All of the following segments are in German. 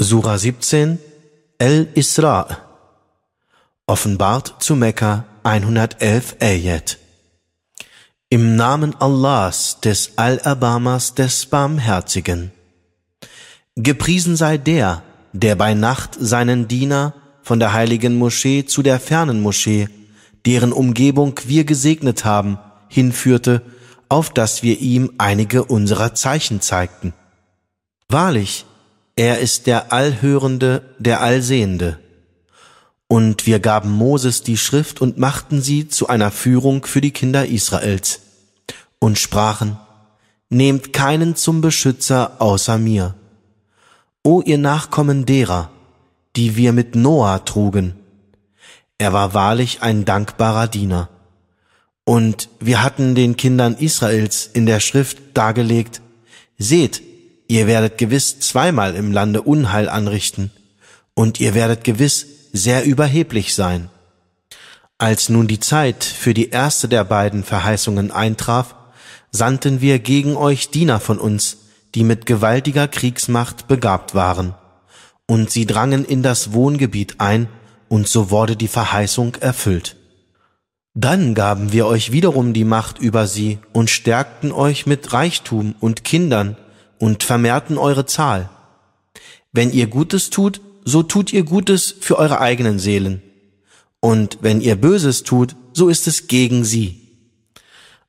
Sura 17 El-Isra Offenbart zu Mekka 111 Ayat Im Namen Allahs, des Allerbarmers, des Barmherzigen. Gepriesen sei der, der bei Nacht seinen Diener von der heiligen Moschee zu der fernen Moschee, deren Umgebung wir gesegnet haben, hinführte, auf dass wir ihm einige unserer Zeichen zeigten. Wahrlich, er ist der Allhörende, der Allsehende. Und wir gaben Moses die Schrift und machten sie zu einer Führung für die Kinder Israels und sprachen, Nehmt keinen zum Beschützer außer mir. O ihr Nachkommen derer, die wir mit Noah trugen. Er war wahrlich ein dankbarer Diener. Und wir hatten den Kindern Israels in der Schrift dargelegt, Seht, Ihr werdet gewiss zweimal im Lande Unheil anrichten, und ihr werdet gewiss sehr überheblich sein. Als nun die Zeit für die erste der beiden Verheißungen eintraf, sandten wir gegen euch Diener von uns, die mit gewaltiger Kriegsmacht begabt waren, und sie drangen in das Wohngebiet ein, und so wurde die Verheißung erfüllt. Dann gaben wir euch wiederum die Macht über sie und stärkten euch mit Reichtum und Kindern und vermehrten eure Zahl. Wenn ihr Gutes tut, so tut ihr Gutes für eure eigenen Seelen. Und wenn ihr Böses tut, so ist es gegen sie.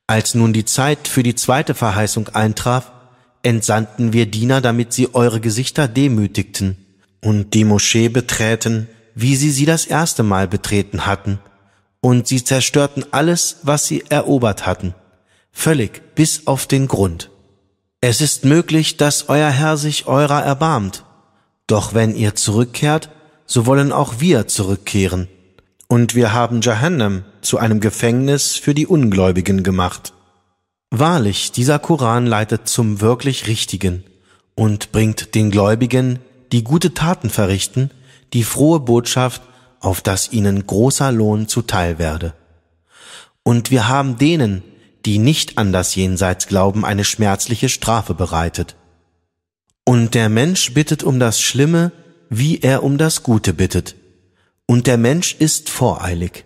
Als nun die Zeit für die zweite Verheißung eintraf, entsandten wir Diener, damit sie eure Gesichter demütigten und die Moschee beträten, wie sie sie das erste Mal betreten hatten, und sie zerstörten alles, was sie erobert hatten, völlig bis auf den Grund. Es ist möglich, dass euer Herr sich eurer erbarmt. Doch wenn ihr zurückkehrt, so wollen auch wir zurückkehren. Und wir haben Jahannam zu einem Gefängnis für die Ungläubigen gemacht. Wahrlich, dieser Koran leitet zum wirklich Richtigen und bringt den Gläubigen, die gute Taten verrichten, die frohe Botschaft, auf dass ihnen großer Lohn zuteil werde. Und wir haben denen, die nicht an das Jenseits glauben, eine schmerzliche Strafe bereitet. Und der Mensch bittet um das Schlimme, wie er um das Gute bittet. Und der Mensch ist voreilig.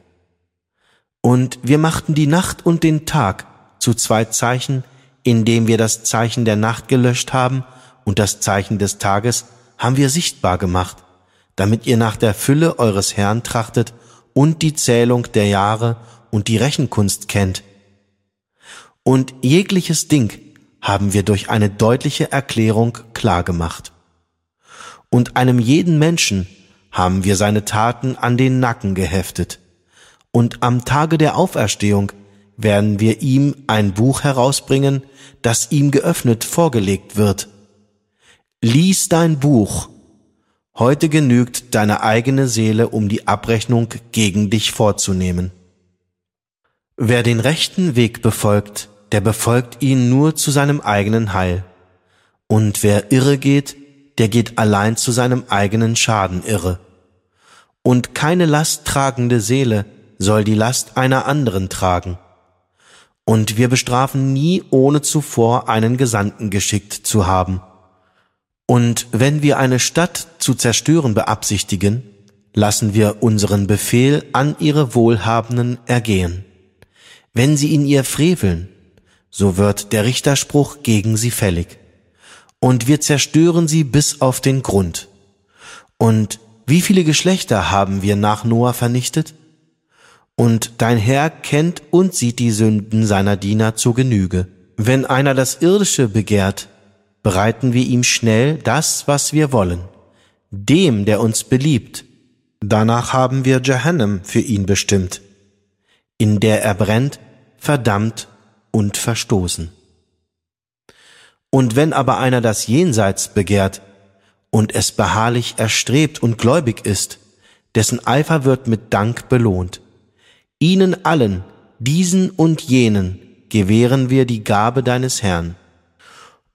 Und wir machten die Nacht und den Tag zu zwei Zeichen, indem wir das Zeichen der Nacht gelöscht haben und das Zeichen des Tages haben wir sichtbar gemacht, damit ihr nach der Fülle eures Herrn trachtet und die Zählung der Jahre und die Rechenkunst kennt, und jegliches Ding haben wir durch eine deutliche Erklärung klargemacht. Und einem jeden Menschen haben wir seine Taten an den Nacken geheftet. Und am Tage der Auferstehung werden wir ihm ein Buch herausbringen, das ihm geöffnet vorgelegt wird. Lies dein Buch. Heute genügt deine eigene Seele, um die Abrechnung gegen dich vorzunehmen. Wer den rechten Weg befolgt, der befolgt ihn nur zu seinem eigenen Heil. Und wer irre geht, der geht allein zu seinem eigenen Schaden irre. Und keine lasttragende Seele soll die Last einer anderen tragen. Und wir bestrafen nie, ohne zuvor einen Gesandten geschickt zu haben. Und wenn wir eine Stadt zu zerstören beabsichtigen, lassen wir unseren Befehl an ihre Wohlhabenden ergehen. Wenn sie in ihr freveln, so wird der Richterspruch gegen sie fällig. Und wir zerstören sie bis auf den Grund. Und wie viele Geschlechter haben wir nach Noah vernichtet? Und dein Herr kennt und sieht die Sünden seiner Diener zur Genüge. Wenn einer das Irdische begehrt, bereiten wir ihm schnell das, was wir wollen. Dem, der uns beliebt. Danach haben wir Jahannam für ihn bestimmt, in der er brennt, verdammt und verstoßen. Und wenn aber einer das Jenseits begehrt und es beharrlich erstrebt und gläubig ist, dessen Eifer wird mit Dank belohnt. Ihnen allen, diesen und jenen, gewähren wir die Gabe deines Herrn.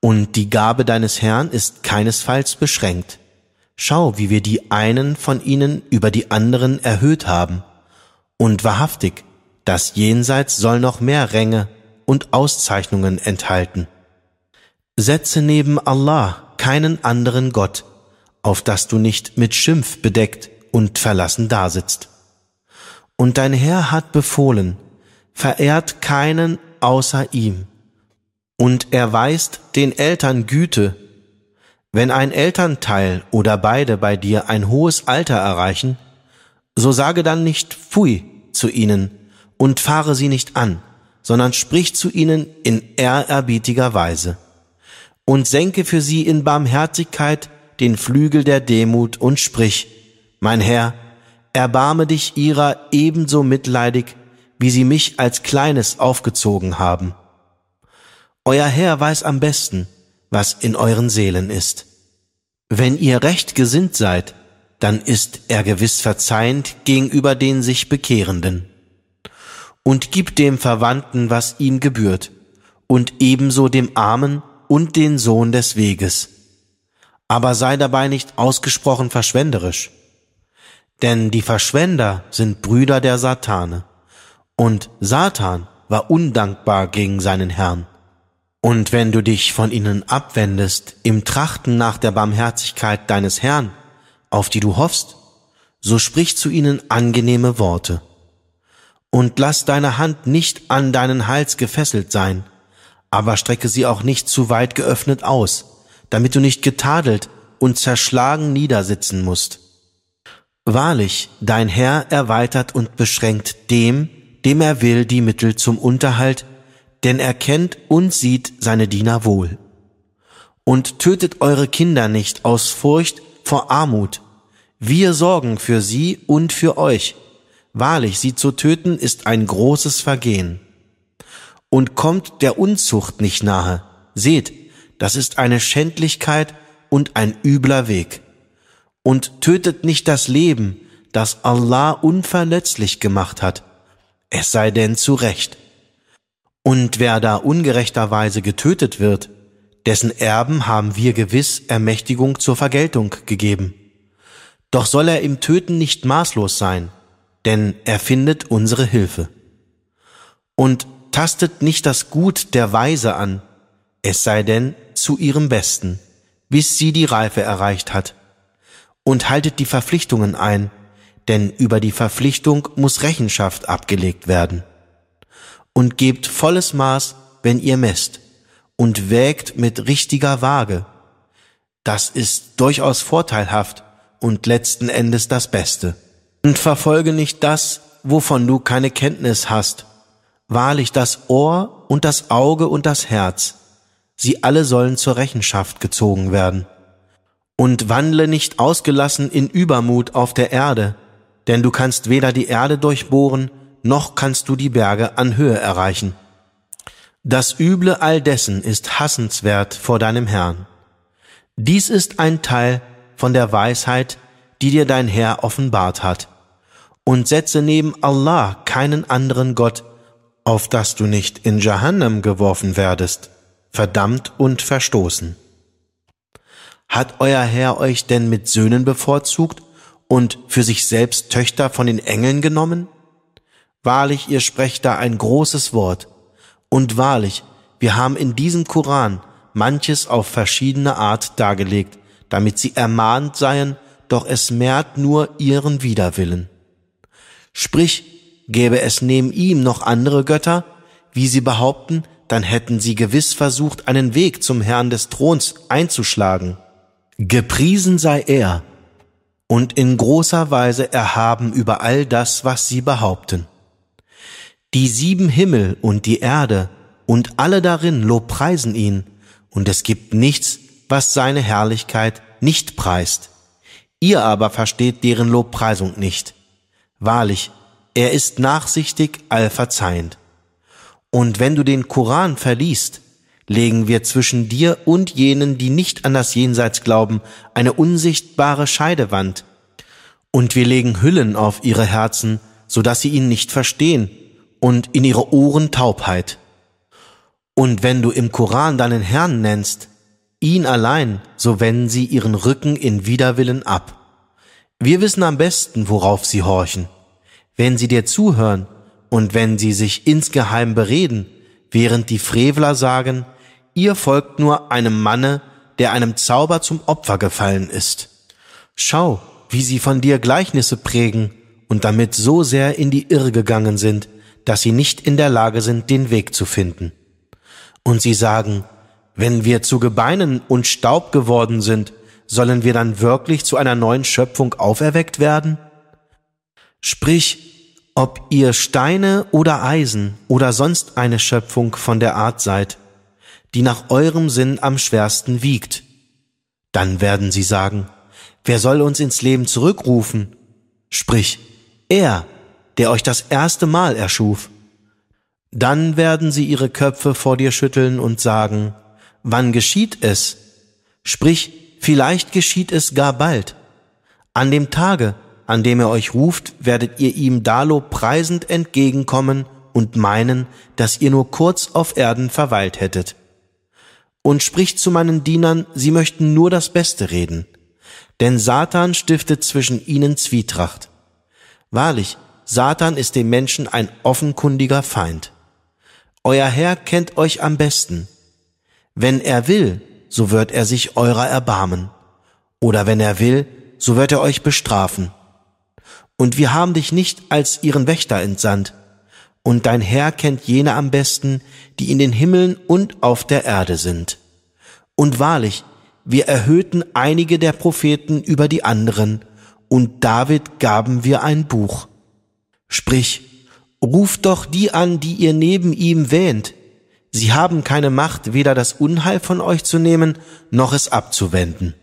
Und die Gabe deines Herrn ist keinesfalls beschränkt. Schau, wie wir die einen von ihnen über die anderen erhöht haben. Und wahrhaftig, das Jenseits soll noch mehr Ränge und Auszeichnungen enthalten. Setze neben Allah keinen anderen Gott, auf dass du nicht mit Schimpf bedeckt und verlassen dasitzt. Und dein Herr hat befohlen, verehrt keinen außer ihm. Und er weist den Eltern Güte. Wenn ein Elternteil oder beide bei dir ein hohes Alter erreichen, so sage dann nicht Pfui zu ihnen und fahre sie nicht an, sondern sprich zu ihnen in ehrerbietiger Weise. Und senke für sie in Barmherzigkeit den Flügel der Demut und sprich, mein Herr, erbarme dich ihrer ebenso mitleidig, wie sie mich als Kleines aufgezogen haben. Euer Herr weiß am besten, was in euren Seelen ist. Wenn ihr recht gesinnt seid, dann ist er gewiss verzeihend gegenüber den sich Bekehrenden. Und gibt dem Verwandten, was ihm gebührt, und ebenso dem Armen und den Sohn des Weges. Aber sei dabei nicht ausgesprochen verschwenderisch. Denn die Verschwender sind Brüder der Satane. Und Satan war undankbar gegen seinen Herrn. Und wenn du dich von ihnen abwendest im Trachten nach der Barmherzigkeit deines Herrn, auf die du hoffst, so sprich zu ihnen angenehme Worte. Und lass deine Hand nicht an deinen Hals gefesselt sein, aber strecke sie auch nicht zu weit geöffnet aus, damit du nicht getadelt und zerschlagen niedersitzen musst. Wahrlich, dein Herr erweitert und beschränkt dem, dem er will, die Mittel zum Unterhalt, denn er kennt und sieht seine Diener wohl. Und tötet eure Kinder nicht aus Furcht vor Armut. Wir sorgen für sie und für euch. Wahrlich, sie zu töten ist ein großes Vergehen. Und kommt der Unzucht nicht nahe. Seht, das ist eine Schändlichkeit und ein übler Weg. Und tötet nicht das Leben, das Allah unverletzlich gemacht hat, es sei denn zu Recht. Und wer da ungerechterweise getötet wird, dessen Erben haben wir gewiss Ermächtigung zur Vergeltung gegeben. Doch soll er im Töten nicht maßlos sein, denn er findet unsere Hilfe. Und tastet nicht das Gut der Weise an, es sei denn zu ihrem Besten, bis sie die Reife erreicht hat. Und haltet die Verpflichtungen ein, denn über die Verpflichtung muss Rechenschaft abgelegt werden. Und gebt volles Maß, wenn ihr messt, und wägt mit richtiger Waage. Das ist durchaus vorteilhaft und letzten Endes das Beste. Und verfolge nicht das, wovon du keine Kenntnis hast. Wahrlich das Ohr und das Auge und das Herz, sie alle sollen zur Rechenschaft gezogen werden. Und wandle nicht ausgelassen in Übermut auf der Erde, denn du kannst weder die Erde durchbohren, noch kannst du die Berge an Höhe erreichen. Das Üble all dessen ist hassenswert vor deinem Herrn. Dies ist ein Teil von der Weisheit, die dir dein Herr offenbart hat. Und setze neben Allah keinen anderen Gott, auf dass du nicht in Jahannam geworfen werdest, verdammt und verstoßen. Hat euer Herr euch denn mit Söhnen bevorzugt und für sich selbst Töchter von den Engeln genommen? Wahrlich, ihr sprecht da ein großes Wort. Und wahrlich, wir haben in diesem Koran manches auf verschiedene Art dargelegt, damit sie ermahnt seien, doch es mehrt nur ihren Widerwillen. Sprich, gäbe es neben ihm noch andere Götter, wie sie behaupten, dann hätten sie gewiss versucht, einen Weg zum Herrn des Throns einzuschlagen. Gepriesen sei er, und in großer Weise erhaben über all das, was sie behaupten. Die sieben Himmel und die Erde und alle darin lobpreisen ihn, und es gibt nichts, was seine Herrlichkeit nicht preist. Ihr aber versteht deren Lobpreisung nicht. Wahrlich, er ist nachsichtig allverzeihend. Und wenn du den Koran verliest, legen wir zwischen dir und jenen, die nicht an das Jenseits glauben, eine unsichtbare Scheidewand. Und wir legen Hüllen auf ihre Herzen, so dass sie ihn nicht verstehen, und in ihre Ohren Taubheit. Und wenn du im Koran deinen Herrn nennst, ihn allein, so wenden sie ihren Rücken in Widerwillen ab. Wir wissen am besten, worauf sie horchen. Wenn sie dir zuhören und wenn sie sich insgeheim bereden, während die Frevler sagen, ihr folgt nur einem Manne, der einem Zauber zum Opfer gefallen ist. Schau, wie sie von dir Gleichnisse prägen und damit so sehr in die Irre gegangen sind, dass sie nicht in der Lage sind, den Weg zu finden. Und sie sagen, wenn wir zu Gebeinen und Staub geworden sind, sollen wir dann wirklich zu einer neuen Schöpfung auferweckt werden? Sprich, ob ihr Steine oder Eisen oder sonst eine Schöpfung von der Art seid, die nach eurem Sinn am schwersten wiegt. Dann werden sie sagen, wer soll uns ins Leben zurückrufen? Sprich, er, der euch das erste Mal erschuf. Dann werden sie ihre Köpfe vor dir schütteln und sagen, wann geschieht es? Sprich, vielleicht geschieht es gar bald. An dem Tage, an dem er euch ruft, werdet ihr ihm Dalo preisend entgegenkommen und meinen, dass ihr nur kurz auf Erden verweilt hättet. Und spricht zu meinen Dienern, sie möchten nur das Beste reden. Denn Satan stiftet zwischen ihnen Zwietracht. Wahrlich, Satan ist dem Menschen ein offenkundiger Feind. Euer Herr kennt euch am besten. Wenn er will, so wird er sich eurer erbarmen. Oder wenn er will, so wird er euch bestrafen. Und wir haben dich nicht als ihren Wächter entsandt. Und dein Herr kennt jene am besten, die in den Himmeln und auf der Erde sind. Und wahrlich, wir erhöhten einige der Propheten über die anderen, und David gaben wir ein Buch. Sprich, ruft doch die an, die ihr neben ihm wähnt. Sie haben keine Macht, weder das Unheil von euch zu nehmen, noch es abzuwenden.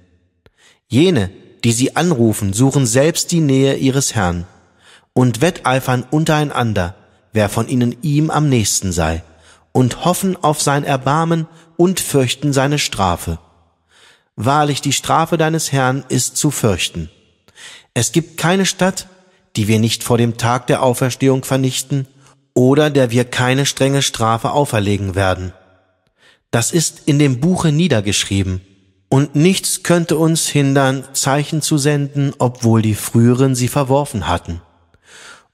Jene, die sie anrufen, suchen selbst die Nähe ihres Herrn und wetteifern untereinander, wer von ihnen ihm am nächsten sei, und hoffen auf sein Erbarmen und fürchten seine Strafe. Wahrlich, die Strafe deines Herrn ist zu fürchten. Es gibt keine Stadt, die wir nicht vor dem Tag der Auferstehung vernichten oder der wir keine strenge Strafe auferlegen werden. Das ist in dem Buche niedergeschrieben, und nichts könnte uns hindern, Zeichen zu senden, obwohl die früheren sie verworfen hatten.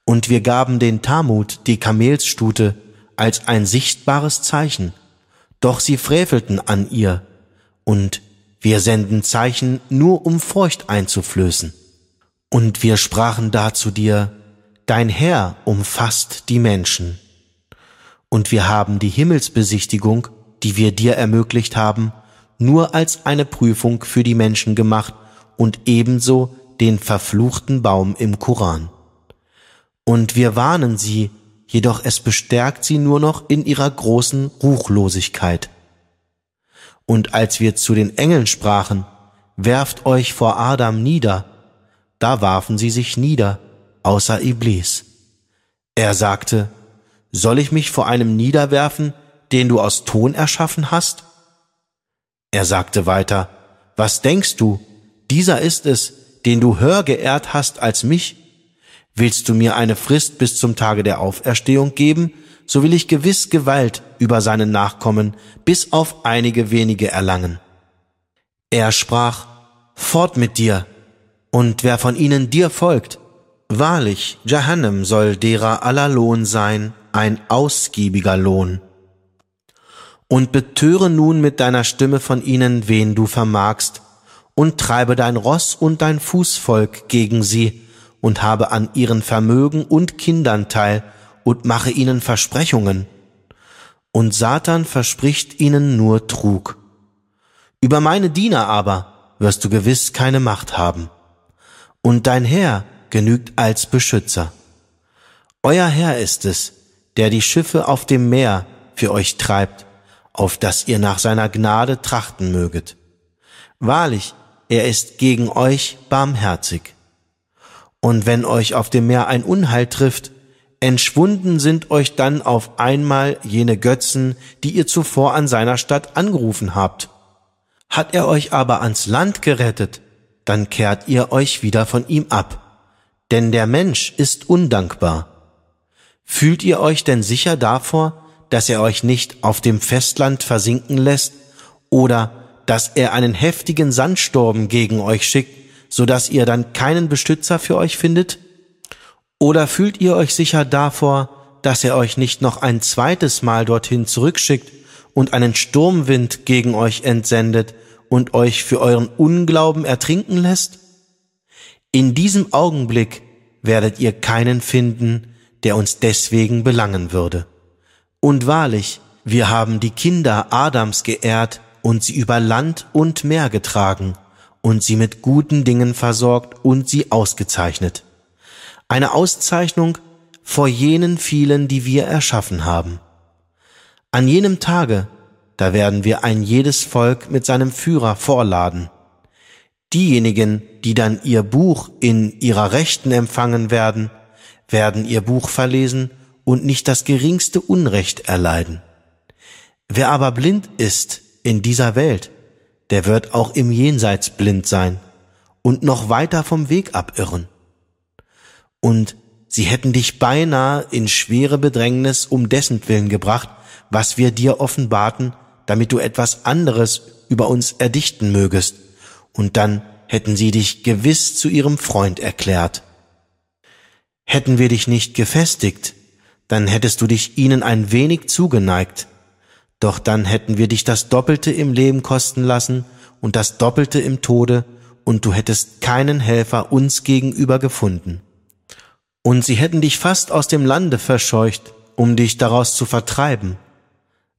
Und wir gaben den Tamut, die Kamelsstute, als ein sichtbares Zeichen, doch sie frevelten an ihr, und wir senden Zeichen nur um Furcht einzuflößen. Und wir sprachen da zu dir, Dein Herr umfasst die Menschen. Und wir haben die Himmelsbesichtigung, die wir dir ermöglicht haben, nur als eine Prüfung für die Menschen gemacht und ebenso den verfluchten Baum im Koran. Und wir warnen sie, jedoch es bestärkt sie nur noch in ihrer großen Ruchlosigkeit. Und als wir zu den Engeln sprachen, werft euch vor Adam nieder, da warfen sie sich nieder, außer Iblis. Er sagte, soll ich mich vor einem niederwerfen, den du aus Ton erschaffen hast? Er sagte weiter, was denkst du, dieser ist es, den du höher geehrt hast als mich? Willst du mir eine Frist bis zum Tage der Auferstehung geben, so will ich gewiss Gewalt über seine Nachkommen bis auf einige wenige erlangen. Er sprach, fort mit dir, und wer von ihnen dir folgt, wahrlich, Jahannam soll derer aller Lohn sein, ein ausgiebiger Lohn. Und betöre nun mit deiner Stimme von ihnen, wen du vermagst, und treibe dein Ross und dein Fußvolk gegen sie, und habe an ihren Vermögen und Kindern teil, und mache ihnen Versprechungen. Und Satan verspricht ihnen nur Trug. Über meine Diener aber wirst du gewiss keine Macht haben und dein Herr genügt als Beschützer. Euer Herr ist es, der die Schiffe auf dem Meer für euch treibt, auf dass ihr nach seiner Gnade trachten möget. Wahrlich, er ist gegen euch barmherzig. Und wenn euch auf dem Meer ein Unheil trifft, entschwunden sind euch dann auf einmal jene Götzen, die ihr zuvor an seiner Stadt angerufen habt. Hat er euch aber ans Land gerettet, dann kehrt ihr euch wieder von ihm ab. Denn der Mensch ist undankbar. Fühlt ihr euch denn sicher davor, dass er euch nicht auf dem Festland versinken lässt oder dass er einen heftigen Sandsturm gegen euch schickt, so dass ihr dann keinen Beschützer für euch findet? Oder fühlt ihr euch sicher davor, dass er euch nicht noch ein zweites Mal dorthin zurückschickt und einen Sturmwind gegen euch entsendet, und euch für euren Unglauben ertrinken lässt? In diesem Augenblick werdet ihr keinen finden, der uns deswegen belangen würde. Und wahrlich, wir haben die Kinder Adams geehrt und sie über Land und Meer getragen und sie mit guten Dingen versorgt und sie ausgezeichnet. Eine Auszeichnung vor jenen vielen, die wir erschaffen haben. An jenem Tage, da werden wir ein jedes Volk mit seinem Führer vorladen. Diejenigen, die dann ihr Buch in ihrer Rechten empfangen werden, werden ihr Buch verlesen und nicht das geringste Unrecht erleiden. Wer aber blind ist in dieser Welt, der wird auch im Jenseits blind sein und noch weiter vom Weg abirren. Und sie hätten dich beinahe in schwere Bedrängnis um dessen Willen gebracht, was wir dir offenbarten, damit du etwas anderes über uns erdichten mögest, und dann hätten sie dich gewiss zu ihrem Freund erklärt. Hätten wir dich nicht gefestigt, dann hättest du dich ihnen ein wenig zugeneigt, doch dann hätten wir dich das Doppelte im Leben kosten lassen und das Doppelte im Tode, und du hättest keinen Helfer uns gegenüber gefunden. Und sie hätten dich fast aus dem Lande verscheucht, um dich daraus zu vertreiben.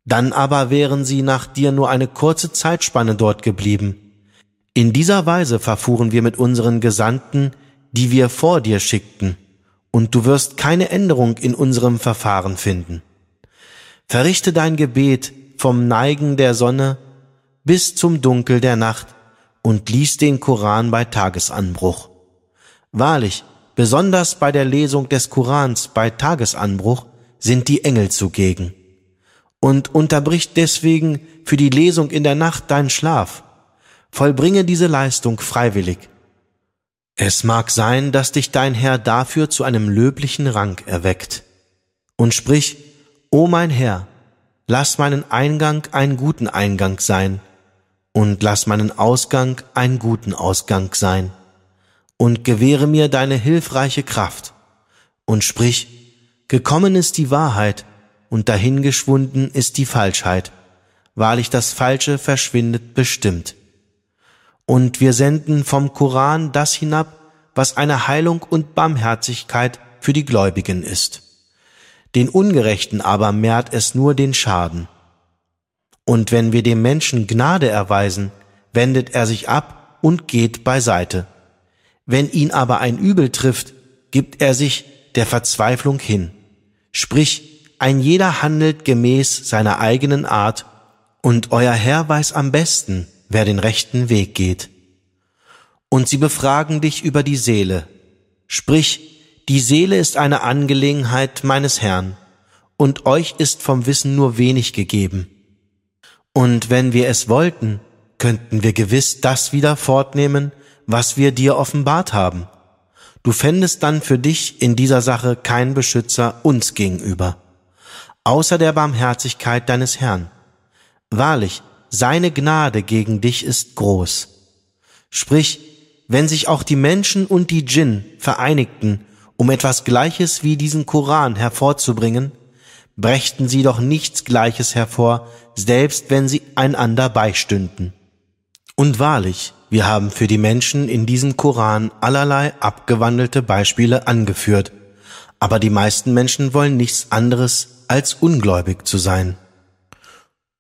Dann aber wären sie nach dir nur eine kurze Zeitspanne dort geblieben. In dieser Weise verfuhren wir mit unseren Gesandten, die wir vor dir schickten, und du wirst keine Änderung in unserem Verfahren finden. Verrichte dein Gebet vom Neigen der Sonne bis zum Dunkel der Nacht und lies den Koran bei Tagesanbruch. Wahrlich, besonders bei der Lesung des Korans bei Tagesanbruch sind die Engel zugegen. Und unterbrich deswegen für die Lesung in der Nacht deinen Schlaf. Vollbringe diese Leistung freiwillig. Es mag sein, dass dich dein Herr dafür zu einem löblichen Rang erweckt. Und sprich, O mein Herr, lass meinen Eingang einen guten Eingang sein und lass meinen Ausgang einen guten Ausgang sein und gewähre mir deine hilfreiche Kraft und sprich, gekommen ist die Wahrheit und dahingeschwunden ist die Falschheit, wahrlich das Falsche verschwindet bestimmt. Und wir senden vom Koran das hinab, was eine Heilung und Barmherzigkeit für die Gläubigen ist den Ungerechten aber mehrt es nur den Schaden. Und wenn wir dem Menschen Gnade erweisen, wendet er sich ab und geht beiseite. Wenn ihn aber ein Übel trifft, gibt er sich der Verzweiflung hin. Sprich, ein jeder handelt gemäß seiner eigenen Art, und euer Herr weiß am besten, wer den rechten Weg geht. Und sie befragen dich über die Seele. Sprich, die Seele ist eine Angelegenheit meines Herrn, und euch ist vom Wissen nur wenig gegeben. Und wenn wir es wollten, könnten wir gewiss das wieder fortnehmen, was wir dir offenbart haben. Du fändest dann für dich in dieser Sache kein Beschützer uns gegenüber, außer der Barmherzigkeit deines Herrn. Wahrlich, seine Gnade gegen dich ist groß. Sprich, wenn sich auch die Menschen und die Djinn vereinigten, um etwas Gleiches wie diesen Koran hervorzubringen, brächten sie doch nichts Gleiches hervor, selbst wenn sie einander beistünden. Und wahrlich, wir haben für die Menschen in diesem Koran allerlei abgewandelte Beispiele angeführt, aber die meisten Menschen wollen nichts anderes als ungläubig zu sein.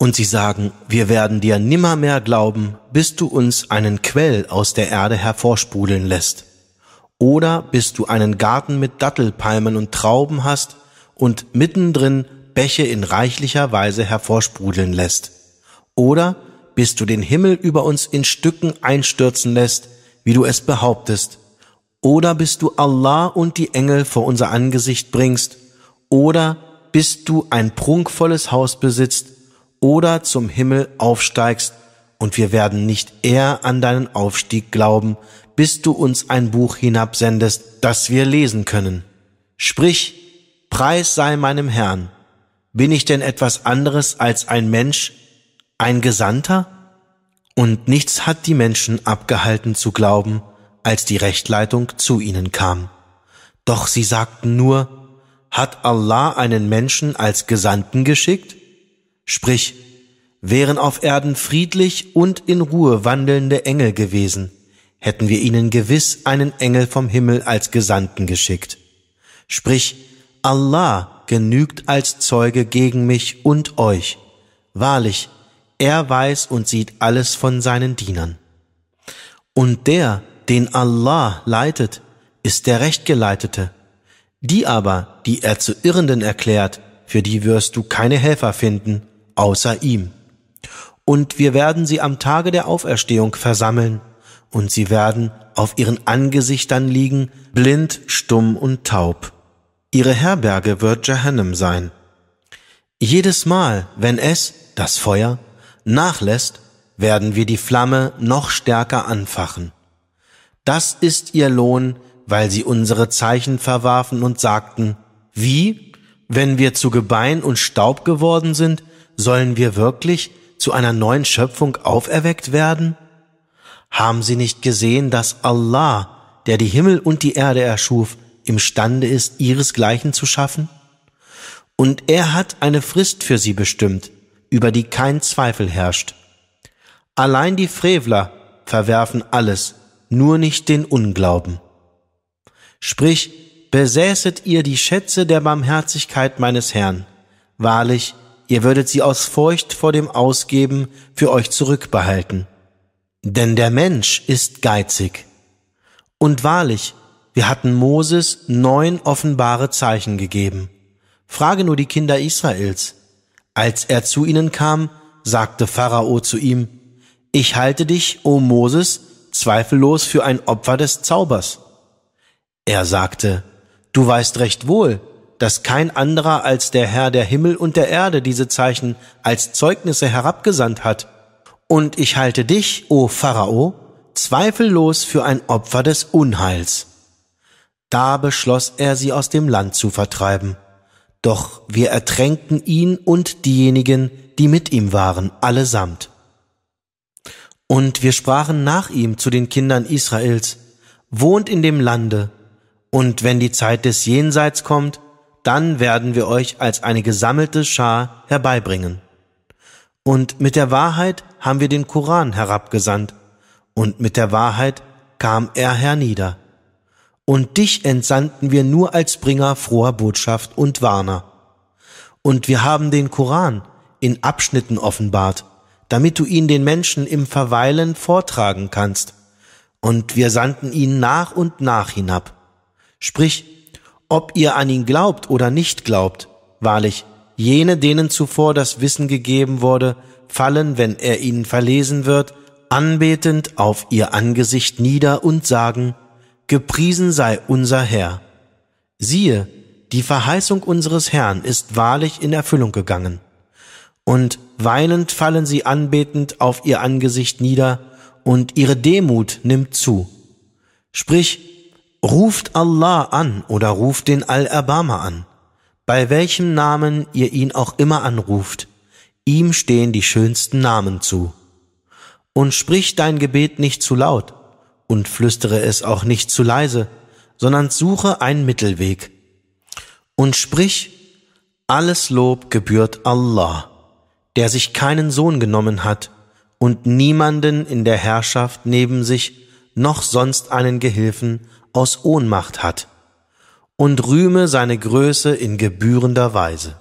Und sie sagen, wir werden dir nimmermehr glauben, bis du uns einen Quell aus der Erde hervorsprudeln lässt. Oder bis du einen Garten mit Dattelpalmen und Trauben hast und mittendrin Bäche in reichlicher Weise hervorsprudeln lässt. Oder bis du den Himmel über uns in Stücken einstürzen lässt, wie du es behauptest. Oder bis du Allah und die Engel vor unser Angesicht bringst. Oder bis du ein prunkvolles Haus besitzt oder zum Himmel aufsteigst, und wir werden nicht eher an deinen Aufstieg glauben, bis du uns ein Buch hinabsendest, das wir lesen können. Sprich, Preis sei meinem Herrn. Bin ich denn etwas anderes als ein Mensch, ein Gesandter? Und nichts hat die Menschen abgehalten zu glauben, als die Rechtleitung zu ihnen kam. Doch sie sagten nur, hat Allah einen Menschen als Gesandten geschickt? Sprich, wären auf Erden friedlich und in Ruhe wandelnde Engel gewesen, hätten wir ihnen gewiss einen Engel vom Himmel als Gesandten geschickt. Sprich, Allah genügt als Zeuge gegen mich und euch. Wahrlich, er weiß und sieht alles von seinen Dienern. Und der, den Allah leitet, ist der Rechtgeleitete. Die aber, die er zu Irrenden erklärt, für die wirst du keine Helfer finden, außer ihm. Und wir werden sie am Tage der Auferstehung versammeln, und sie werden auf ihren Angesichtern liegen, blind, stumm und taub. Ihre Herberge wird Jahannam sein. Jedes Mal, wenn es, das Feuer, nachlässt, werden wir die Flamme noch stärker anfachen. Das ist ihr Lohn, weil sie unsere Zeichen verwarfen und sagten, wie, wenn wir zu Gebein und Staub geworden sind, sollen wir wirklich zu einer neuen Schöpfung auferweckt werden? Haben sie nicht gesehen, dass Allah, der die Himmel und die Erde erschuf, imstande ist, ihresgleichen zu schaffen? Und er hat eine Frist für sie bestimmt, über die kein Zweifel herrscht. Allein die Frevler verwerfen alles, nur nicht den Unglauben. Sprich, besäßet ihr die Schätze der Barmherzigkeit meines Herrn. Wahrlich, ihr würdet sie aus Furcht vor dem Ausgeben für euch zurückbehalten. Denn der Mensch ist geizig. Und wahrlich, wir hatten Moses neun offenbare Zeichen gegeben. Frage nur die Kinder Israels. Als er zu ihnen kam, sagte Pharao zu ihm, Ich halte dich, o Moses, zweifellos für ein Opfer des Zaubers. Er sagte, Du weißt recht wohl, dass kein anderer als der Herr der Himmel und der Erde diese Zeichen als Zeugnisse herabgesandt hat. Und ich halte dich, o Pharao, zweifellos für ein Opfer des Unheils. Da beschloss er, sie aus dem Land zu vertreiben. Doch wir ertränkten ihn und diejenigen, die mit ihm waren, allesamt. Und wir sprachen nach ihm zu den Kindern Israels, wohnt in dem Lande, und wenn die Zeit des Jenseits kommt, dann werden wir euch als eine gesammelte Schar herbeibringen. Und mit der Wahrheit haben wir den Koran herabgesandt, und mit der Wahrheit kam er hernieder. Und dich entsandten wir nur als Bringer froher Botschaft und Warner. Und wir haben den Koran in Abschnitten offenbart, damit du ihn den Menschen im Verweilen vortragen kannst. Und wir sandten ihn nach und nach hinab. Sprich, ob ihr an ihn glaubt oder nicht glaubt, wahrlich, jene, denen zuvor das Wissen gegeben wurde, fallen, wenn er ihnen verlesen wird, anbetend auf ihr Angesicht nieder und sagen, Gepriesen sei unser Herr. Siehe, die Verheißung unseres Herrn ist wahrlich in Erfüllung gegangen. Und weinend fallen sie anbetend auf ihr Angesicht nieder, und ihre Demut nimmt zu. Sprich, Ruft Allah an oder ruft den Al-Abama an. Bei welchem Namen ihr ihn auch immer anruft, ihm stehen die schönsten Namen zu. Und sprich dein Gebet nicht zu laut und flüstere es auch nicht zu leise, sondern suche einen Mittelweg. Und sprich, alles Lob gebührt Allah, der sich keinen Sohn genommen hat und niemanden in der Herrschaft neben sich noch sonst einen Gehilfen aus Ohnmacht hat und rühme seine Größe in gebührender Weise.